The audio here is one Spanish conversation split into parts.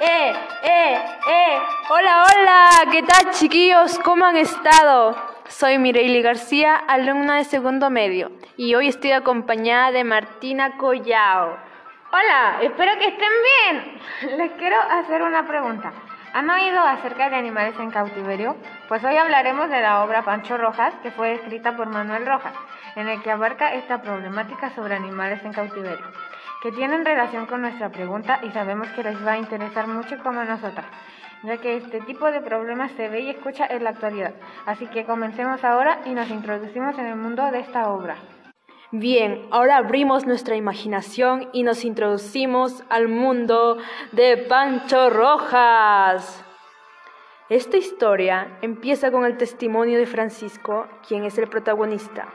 ¡Eh, eh, eh! Hola, hola, ¿qué tal chiquillos? ¿Cómo han estado? Soy Mireille García, alumna de segundo medio, y hoy estoy acompañada de Martina Collao. Hola, espero que estén bien. Les quiero hacer una pregunta. ¿Han oído acerca de animales en cautiverio? Pues hoy hablaremos de la obra Pancho Rojas, que fue escrita por Manuel Rojas, en el que abarca esta problemática sobre animales en cautiverio que tienen relación con nuestra pregunta y sabemos que les va a interesar mucho como nosotras, ya que este tipo de problemas se ve y escucha en la actualidad. Así que comencemos ahora y nos introducimos en el mundo de esta obra. Bien, ahora abrimos nuestra imaginación y nos introducimos al mundo de Pancho Rojas. Esta historia empieza con el testimonio de Francisco, quien es el protagonista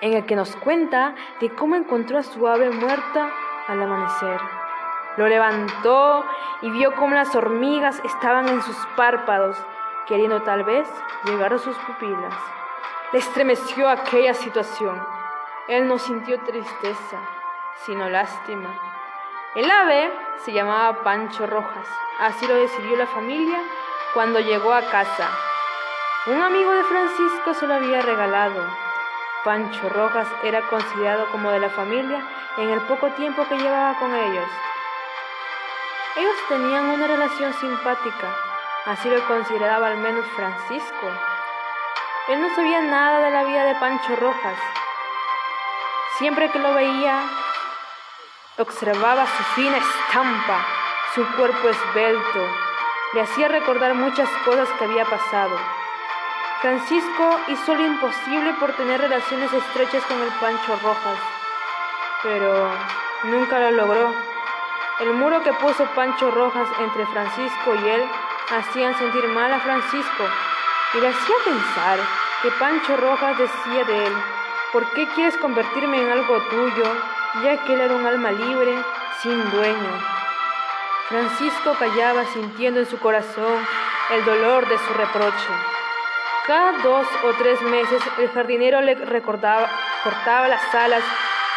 en el que nos cuenta de cómo encontró a su ave muerta al amanecer. Lo levantó y vio cómo las hormigas estaban en sus párpados, queriendo tal vez llegar a sus pupilas. Le estremeció aquella situación. Él no sintió tristeza, sino lástima. El ave se llamaba Pancho Rojas, así lo decidió la familia cuando llegó a casa. Un amigo de Francisco se lo había regalado Pancho Rojas era considerado como de la familia en el poco tiempo que llevaba con ellos. Ellos tenían una relación simpática, así lo consideraba al menos Francisco. Él no sabía nada de la vida de Pancho Rojas. Siempre que lo veía, observaba su fina estampa, su cuerpo esbelto, le hacía recordar muchas cosas que había pasado. Francisco hizo lo imposible por tener relaciones estrechas con el Pancho Rojas, pero nunca lo logró. El muro que puso Pancho Rojas entre Francisco y él hacían sentir mal a Francisco y le hacía pensar que Pancho Rojas decía de él, ¿por qué quieres convertirme en algo tuyo, ya que él era un alma libre, sin dueño? Francisco callaba sintiendo en su corazón el dolor de su reproche. Cada dos o tres meses el jardinero le cortaba las alas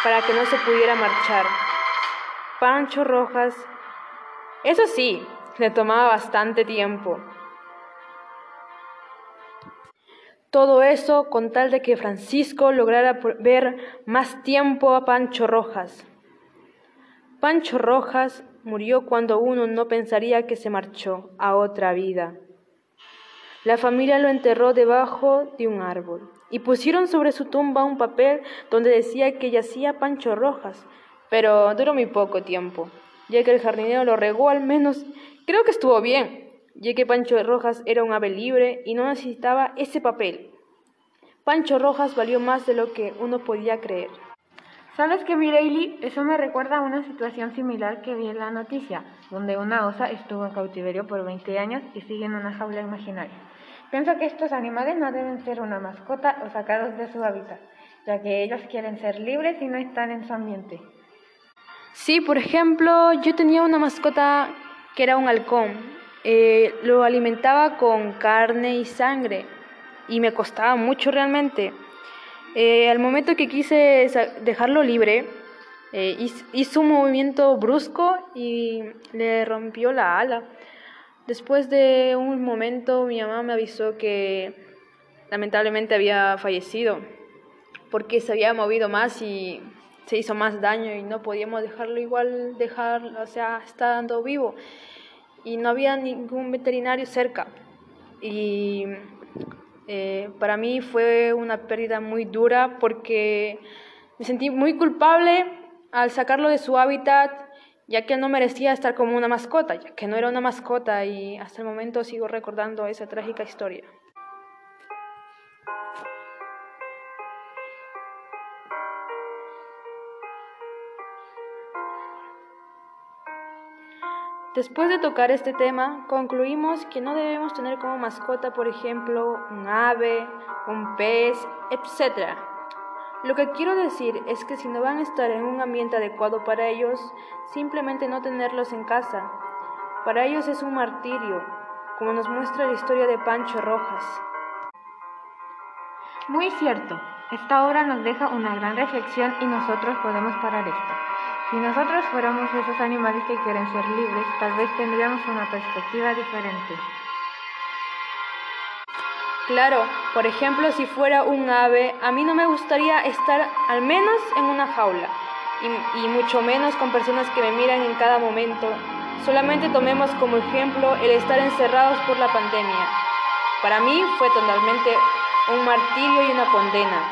para que no se pudiera marchar. Pancho Rojas, eso sí, le tomaba bastante tiempo. Todo eso con tal de que Francisco lograra ver más tiempo a Pancho Rojas. Pancho Rojas murió cuando uno no pensaría que se marchó a otra vida. La familia lo enterró debajo de un árbol y pusieron sobre su tumba un papel donde decía que yacía Pancho Rojas, pero duró muy poco tiempo, ya que el jardinero lo regó al menos, creo que estuvo bien, ya que Pancho Rojas era un ave libre y no necesitaba ese papel. Pancho Rojas valió más de lo que uno podía creer. ¿Sabes qué, Mireille? Eso me recuerda a una situación similar que vi en la noticia, donde una osa estuvo en cautiverio por 20 años y sigue en una jaula imaginaria. Pienso que estos animales no deben ser una mascota o sacados de su hábitat, ya que ellos quieren ser libres y no están en su ambiente. Sí, por ejemplo, yo tenía una mascota que era un halcón. Eh, lo alimentaba con carne y sangre y me costaba mucho realmente. Eh, al momento que quise dejarlo libre, eh, hizo un movimiento brusco y le rompió la ala. Después de un momento mi mamá me avisó que lamentablemente había fallecido porque se había movido más y se hizo más daño y no podíamos dejarlo igual, dejar, o sea, estando vivo. Y no había ningún veterinario cerca. Y eh, para mí fue una pérdida muy dura porque me sentí muy culpable al sacarlo de su hábitat ya que no merecía estar como una mascota, ya que no era una mascota y hasta el momento sigo recordando esa trágica historia. Después de tocar este tema, concluimos que no debemos tener como mascota, por ejemplo, un ave, un pez, etc., lo que quiero decir es que si no van a estar en un ambiente adecuado para ellos, simplemente no tenerlos en casa. Para ellos es un martirio, como nos muestra la historia de Pancho Rojas. Muy cierto, esta obra nos deja una gran reflexión y nosotros podemos parar esto. Si nosotros fuéramos esos animales que quieren ser libres, tal vez tendríamos una perspectiva diferente. Claro, por ejemplo, si fuera un ave, a mí no me gustaría estar al menos en una jaula, y, y, mucho menos con personas que me miran en cada momento. Solamente tomemos como ejemplo el estar encerrados por la pandemia. Para mí fue totalmente un martirio y una condena.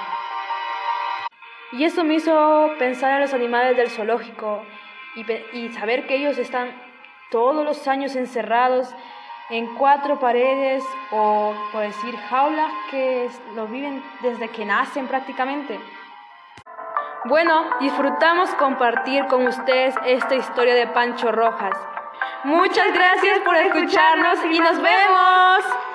Y eso me hizo pensar en los animales del zoológico y, y saber que ellos están todos los años encerrados en cuatro paredes o por decir jaulas que lo viven desde que nacen prácticamente. Bueno, disfrutamos compartir con ustedes esta historia de Pancho Rojas. Muchas gracias por escucharnos y nos vemos.